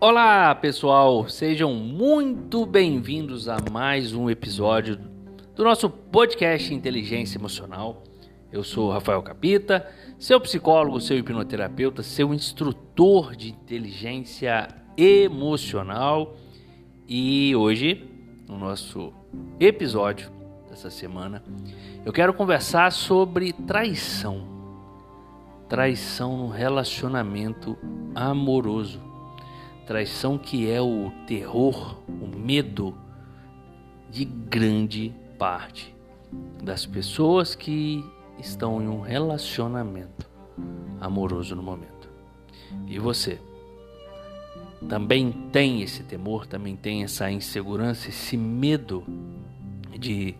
Olá, pessoal, sejam muito bem-vindos a mais um episódio do nosso podcast Inteligência Emocional. Eu sou Rafael Capita, seu psicólogo, seu hipnoterapeuta, seu instrutor de inteligência emocional. E hoje, no nosso episódio dessa semana, eu quero conversar sobre traição. Traição no relacionamento amoroso traição que é o terror, o medo de grande parte das pessoas que estão em um relacionamento amoroso no momento. E você? Também tem esse temor, também tem essa insegurança, esse medo de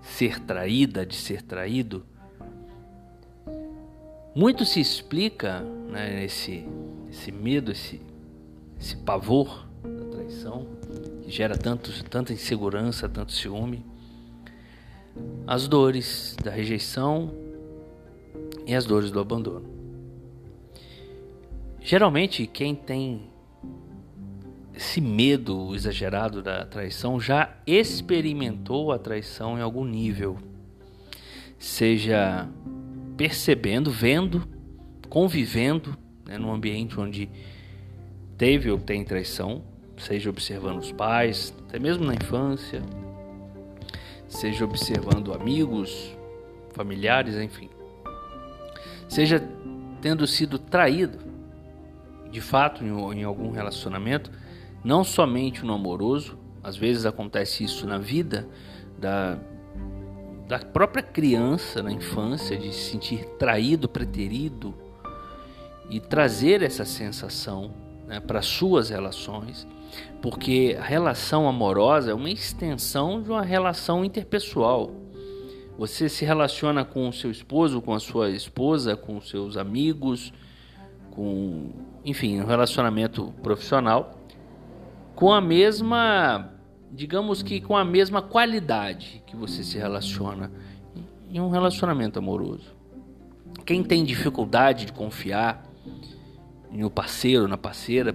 ser traída, de ser traído? Muito se explica né, esse, esse medo, esse esse pavor da traição, que gera tanto, tanta insegurança, tanto ciúme, as dores da rejeição e as dores do abandono. Geralmente, quem tem esse medo exagerado da traição já experimentou a traição em algum nível, seja percebendo, vendo, convivendo né, num ambiente onde teve ou tem traição, seja observando os pais, até mesmo na infância, seja observando amigos, familiares, enfim. Seja tendo sido traído, de fato, em, algum relacionamento, não somente no amoroso, às vezes acontece isso na vida da, da própria criança, na infância, de se sentir traído, preterido e trazer essa sensação né, para suas relações, porque a relação amorosa é uma extensão de uma relação interpessoal. Você se relaciona com o seu esposo, com a sua esposa, com seus amigos, com, enfim, um relacionamento profissional, com a mesma, digamos que com a mesma qualidade que você se relaciona em um relacionamento amoroso. Quem tem dificuldade de confiar, no parceiro, na parceira,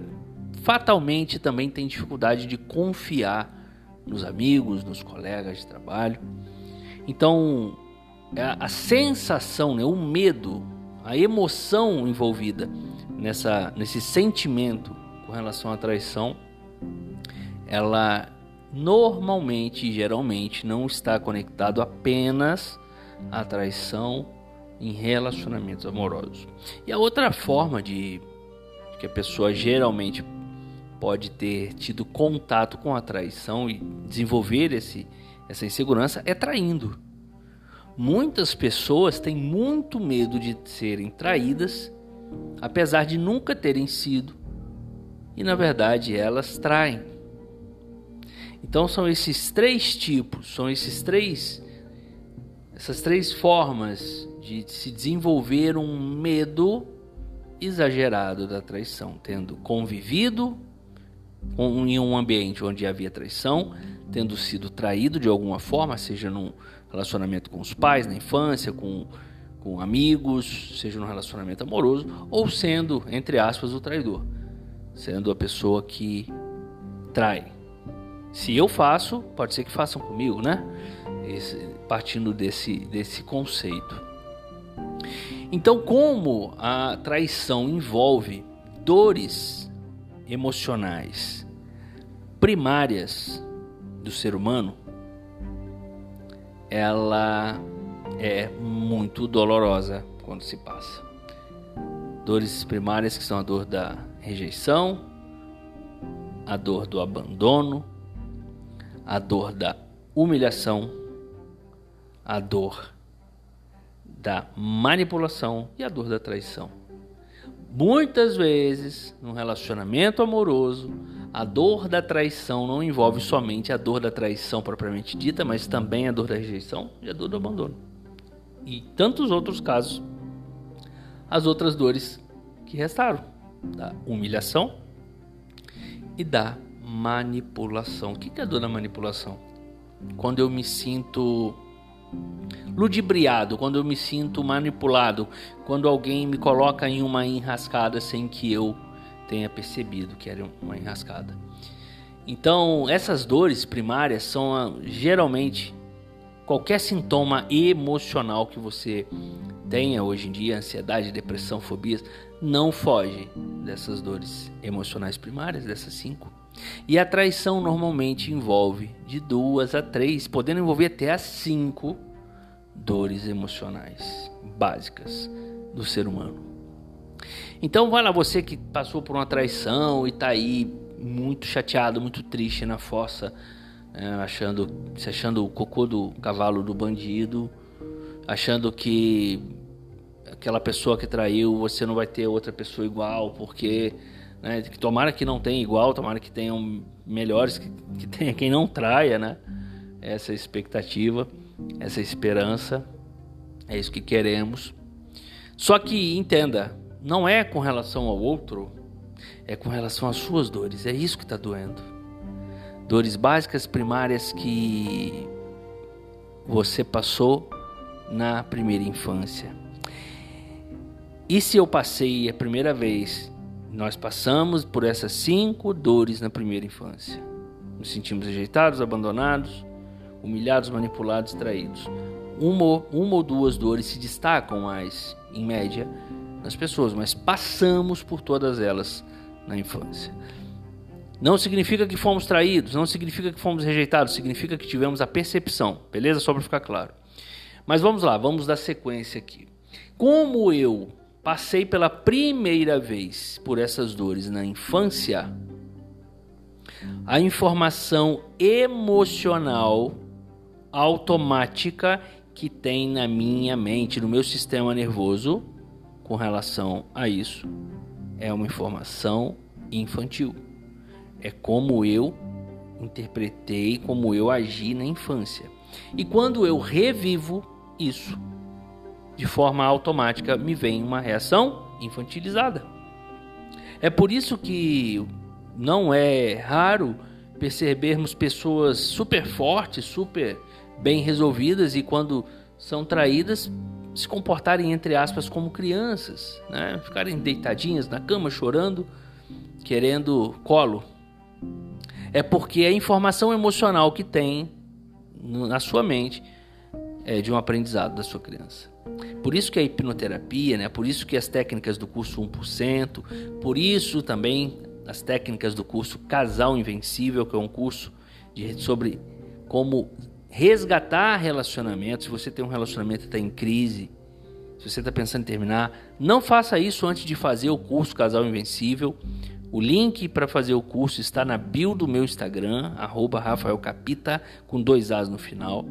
fatalmente também tem dificuldade de confiar nos amigos, nos colegas de trabalho. Então, é a sensação, né, o medo, a emoção envolvida nessa, nesse sentimento com relação à traição, ela normalmente, geralmente, não está conectado apenas à traição em relacionamentos amorosos. E a outra forma de que a pessoa geralmente pode ter tido contato com a traição e desenvolver esse, essa insegurança é traindo. Muitas pessoas têm muito medo de serem traídas, apesar de nunca terem sido, e na verdade elas traem. Então são esses três tipos, são esses três essas três formas de se desenvolver um medo exagerado da traição, tendo convivido em um ambiente onde havia traição, tendo sido traído de alguma forma, seja num relacionamento com os pais na infância, com, com amigos, seja num relacionamento amoroso, ou sendo, entre aspas, o traidor, sendo a pessoa que trai. Se eu faço, pode ser que façam comigo, né? Esse, partindo desse, desse conceito. Então, como a traição envolve dores emocionais primárias do ser humano, ela é muito dolorosa quando se passa. Dores primárias que são a dor da rejeição, a dor do abandono, a dor da humilhação, a dor da manipulação e a dor da traição. Muitas vezes, no relacionamento amoroso, a dor da traição não envolve somente a dor da traição propriamente dita, mas também a dor da rejeição e a dor do abandono. E tantos outros casos, as outras dores que restaram, da humilhação e da manipulação. O que é a dor da manipulação? Quando eu me sinto ludibriado, quando eu me sinto manipulado, quando alguém me coloca em uma enrascada sem que eu tenha percebido que era uma enrascada. Então, essas dores primárias são ah, geralmente qualquer sintoma emocional que você tenha hoje em dia, ansiedade, depressão, fobias, não foge dessas dores emocionais primárias, dessas cinco. E a traição normalmente envolve de duas a três, podendo envolver até as cinco dores emocionais básicas do ser humano. Então vai lá, você que passou por uma traição e está aí muito chateado, muito triste na fossa, né, achando, se achando o cocô do cavalo do bandido, achando que aquela pessoa que traiu, você não vai ter outra pessoa igual, porque né, tomara que não tenha igual, tomara que tenham melhores, que, que tenha quem não traia, né? Essa expectativa, essa esperança, é isso que queremos. Só que entenda, não é com relação ao outro, é com relação às suas dores. É isso que está doendo. Dores básicas primárias que você passou na primeira infância. E se eu passei a primeira vez, nós passamos por essas cinco dores na primeira infância. Nos sentimos rejeitados, abandonados, humilhados, manipulados, traídos. Uma, uma ou duas dores se destacam mais, em média, nas pessoas, mas passamos por todas elas na infância. Não significa que fomos traídos, não significa que fomos rejeitados, significa que tivemos a percepção, beleza? Só para ficar claro. Mas vamos lá, vamos dar sequência aqui. Como eu passei pela primeira vez por essas dores na infância, a informação emocional automática que tem na minha mente, no meu sistema nervoso, com relação a isso, é uma informação infantil. É como eu interpretei, como eu agi na infância. E quando eu revivo isso, de forma automática me vem uma reação infantilizada. É por isso que não é raro percebermos pessoas super fortes, super bem resolvidas e quando são traídas se comportarem entre aspas como crianças, né? Ficarem deitadinhas na cama chorando, querendo colo. É porque a informação emocional que tem na sua mente é de um aprendizado da sua criança. Por isso que a hipnoterapia, né? por isso que as técnicas do curso 1%, por isso também as técnicas do curso Casal Invencível, que é um curso de, sobre como resgatar relacionamentos. Se você tem um relacionamento que está em crise, se você está pensando em terminar, não faça isso antes de fazer o curso Casal Invencível. O link para fazer o curso está na bio do meu Instagram, arroba Rafael Capita, com dois As no final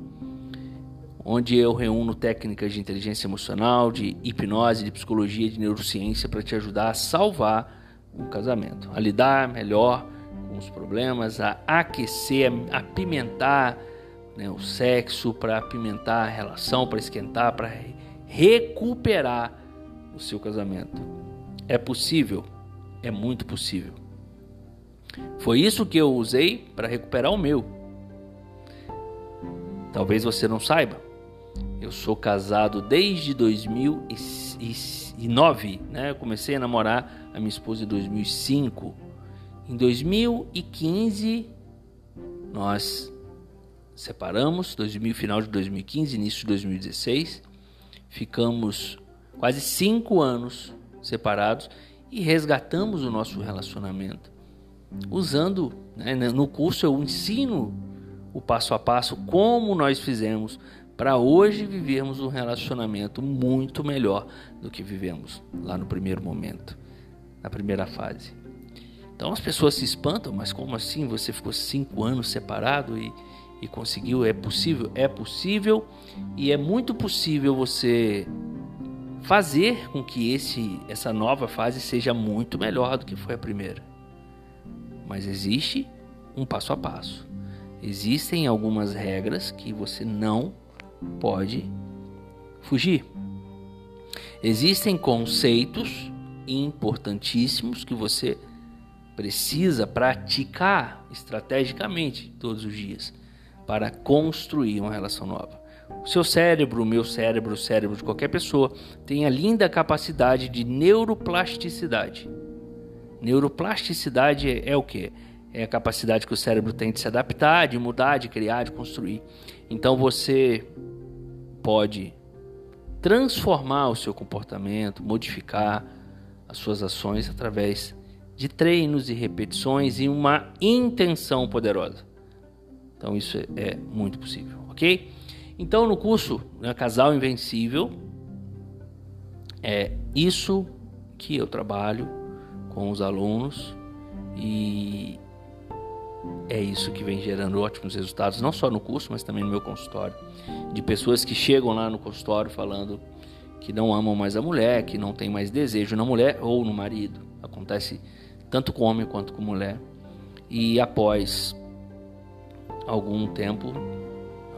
onde eu reúno técnicas de inteligência emocional, de hipnose, de psicologia, de neurociência para te ajudar a salvar um casamento, a lidar melhor com os problemas, a aquecer, a apimentar né, o sexo, para apimentar a relação, para esquentar, para recuperar o seu casamento. É possível, é muito possível. Foi isso que eu usei para recuperar o meu. Talvez você não saiba, eu sou casado desde 2009, né? Eu comecei a namorar a minha esposa em 2005. Em 2015 nós separamos, 2000, final de 2015, início de 2016. Ficamos quase cinco anos separados e resgatamos o nosso relacionamento. Usando, né, no curso eu ensino o passo a passo como nós fizemos para hoje vivermos um relacionamento muito melhor do que vivemos lá no primeiro momento, na primeira fase. Então as pessoas se espantam, mas como assim você ficou cinco anos separado e, e conseguiu? É possível? É possível e é muito possível você fazer com que esse, essa nova fase seja muito melhor do que foi a primeira. Mas existe um passo a passo. Existem algumas regras que você não pode fugir. Existem conceitos importantíssimos que você precisa praticar estrategicamente todos os dias para construir uma relação nova. O seu cérebro, o meu cérebro, o cérebro de qualquer pessoa tem a linda capacidade de neuroplasticidade. Neuroplasticidade é, o que? É a capacidade que o cérebro tem de se adaptar, de mudar, de criar, de construir. Então você pode transformar o seu comportamento, modificar as suas ações através de treinos e repetições e uma intenção poderosa. Então isso é, é muito possível, ok? Então no curso né, Casal Invencível é isso que eu trabalho com os alunos e é isso que vem gerando ótimos resultados, não só no curso, mas também no meu consultório. De pessoas que chegam lá no consultório falando que não amam mais a mulher, que não tem mais desejo na mulher ou no marido. Acontece tanto com homem quanto com mulher. E após algum tempo,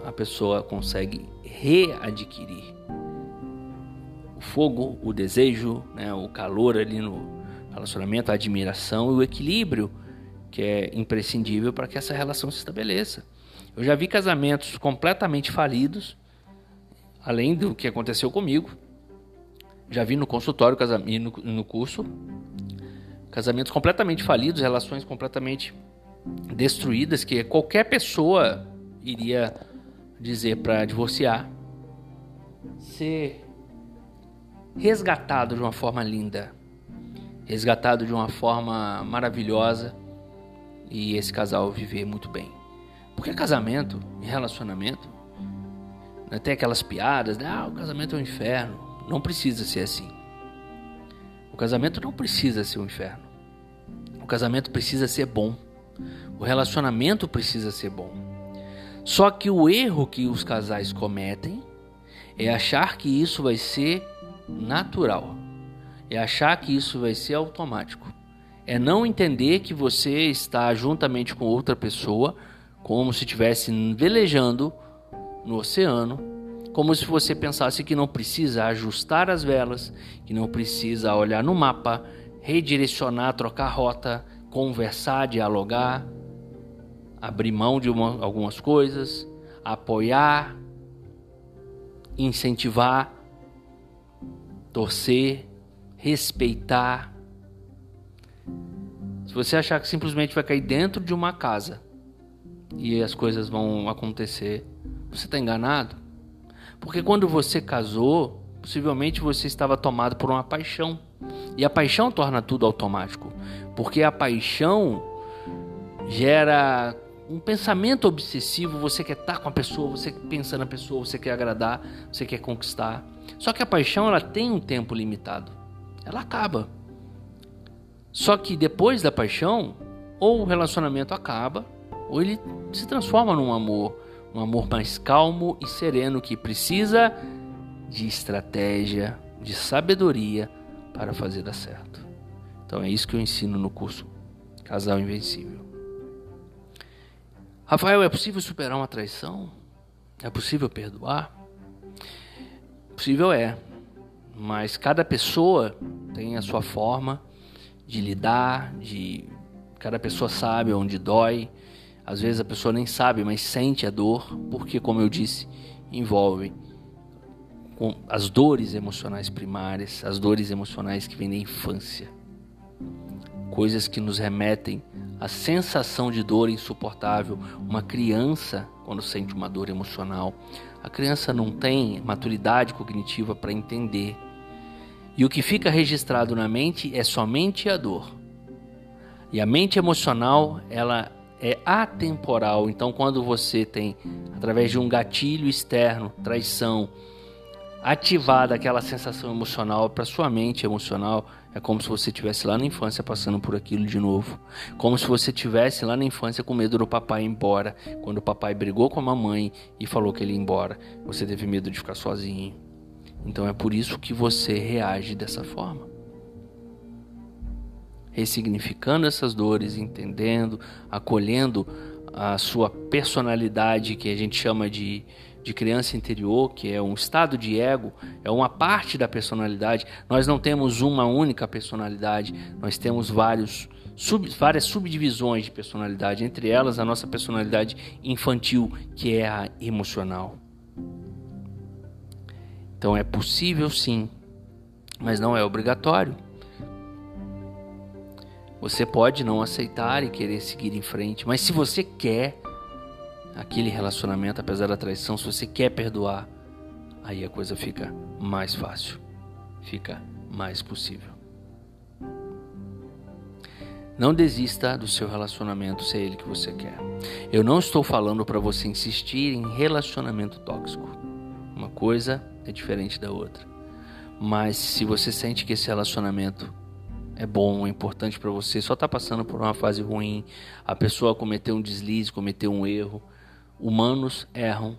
a pessoa consegue readquirir o fogo, o desejo, né, o calor ali no relacionamento, a admiração e o equilíbrio que é imprescindível para que essa relação se estabeleça. Eu já vi casamentos completamente falidos, além do que aconteceu comigo. Já vi no consultório e no, no curso casamentos completamente falidos, relações completamente destruídas que qualquer pessoa iria dizer para divorciar. Ser resgatado de uma forma linda, resgatado de uma forma maravilhosa e esse casal viver muito bem. Porque casamento e relacionamento né, tem aquelas piadas, né? ah, o casamento é um inferno. Não precisa ser assim. O casamento não precisa ser um inferno. O casamento precisa ser bom. O relacionamento precisa ser bom. Só que o erro que os casais cometem é achar que isso vai ser natural. É achar que isso vai ser automático é não entender que você está juntamente com outra pessoa, como se estivesse velejando no oceano, como se você pensasse que não precisa ajustar as velas, que não precisa olhar no mapa, redirecionar, trocar rota, conversar, dialogar, abrir mão de uma, algumas coisas, apoiar, incentivar, torcer, respeitar, se você achar que simplesmente vai cair dentro de uma casa e as coisas vão acontecer, você está enganado. Porque quando você casou, possivelmente você estava tomado por uma paixão. E a paixão torna tudo automático. Porque a paixão gera um pensamento obsessivo, você quer estar com a pessoa, você pensa na pessoa, você quer agradar, você quer conquistar. Só que a paixão ela tem um tempo limitado. Ela acaba. Só que depois da paixão, ou o relacionamento acaba, ou ele se transforma num amor, um amor mais calmo e sereno que precisa de estratégia, de sabedoria para fazer dar certo. Então é isso que eu ensino no curso Casal Invencível. Rafael, é possível superar uma traição? É possível perdoar? Possível é, mas cada pessoa tem a sua forma de lidar, de cada pessoa sabe onde dói. Às vezes a pessoa nem sabe, mas sente a dor, porque como eu disse, envolve as dores emocionais primárias, as dores emocionais que vêm da infância. Coisas que nos remetem à sensação de dor insuportável. Uma criança, quando sente uma dor emocional, a criança não tem maturidade cognitiva para entender e o que fica registrado na mente é somente a dor. E a mente emocional, ela é atemporal. Então, quando você tem, através de um gatilho externo, traição, ativada aquela sensação emocional para sua mente emocional, é como se você estivesse lá na infância passando por aquilo de novo. Como se você estivesse lá na infância com medo do papai ir embora. Quando o papai brigou com a mamãe e falou que ele ia embora, você teve medo de ficar sozinho. Então é por isso que você reage dessa forma. Ressignificando essas dores, entendendo, acolhendo a sua personalidade, que a gente chama de, de criança interior, que é um estado de ego, é uma parte da personalidade. Nós não temos uma única personalidade, nós temos vários, sub, várias subdivisões de personalidade, entre elas a nossa personalidade infantil, que é a emocional. Então é possível sim, mas não é obrigatório. Você pode não aceitar e querer seguir em frente, mas se você quer aquele relacionamento, apesar da traição, se você quer perdoar, aí a coisa fica mais fácil, fica mais possível. Não desista do seu relacionamento se é ele que você quer. Eu não estou falando para você insistir em relacionamento tóxico. Uma coisa é diferente da outra. Mas se você sente que esse relacionamento é bom, é importante para você, só está passando por uma fase ruim, a pessoa cometeu um deslize, cometeu um erro. Humanos erram,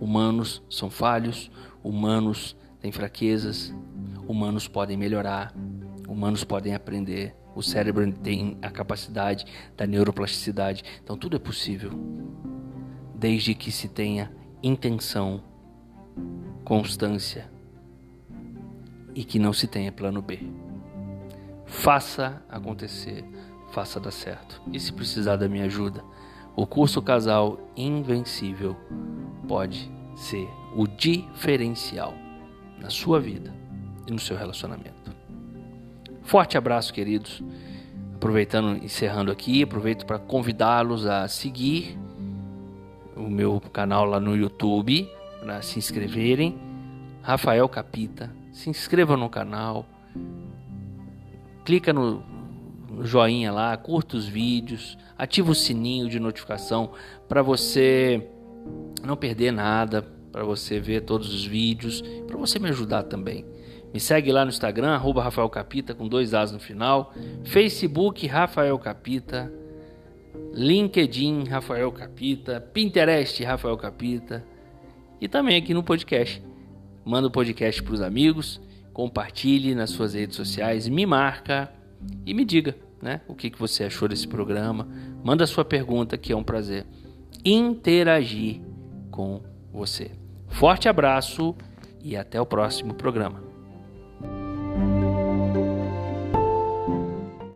humanos são falhos, humanos têm fraquezas, humanos podem melhorar, humanos podem aprender. O cérebro tem a capacidade da neuroplasticidade, então tudo é possível, desde que se tenha intenção, constância e que não se tenha plano B. Faça acontecer, faça dar certo. E se precisar da minha ajuda, o curso Casal Invencível pode ser o diferencial na sua vida e no seu relacionamento. Forte abraço, queridos. Aproveitando, encerrando aqui, aproveito para convidá-los a seguir o meu canal lá no YouTube, para se inscreverem. Rafael Capita, se inscreva no canal, clica no, joinha lá, curta os vídeos, ativa o sininho de notificação para você não perder nada, para você ver todos os vídeos, para você me ajudar também. Me segue lá no Instagram, arroba Rafael Capita, com dois As no final. Facebook, Rafael Capita. LinkedIn, Rafael Capita. Pinterest, Rafael Capita. E também aqui no podcast. Manda o podcast para os amigos compartilhe nas suas redes sociais, me marca e me diga né, o que, que você achou desse programa. Manda sua pergunta, que é um prazer interagir com você. Forte abraço e até o próximo programa.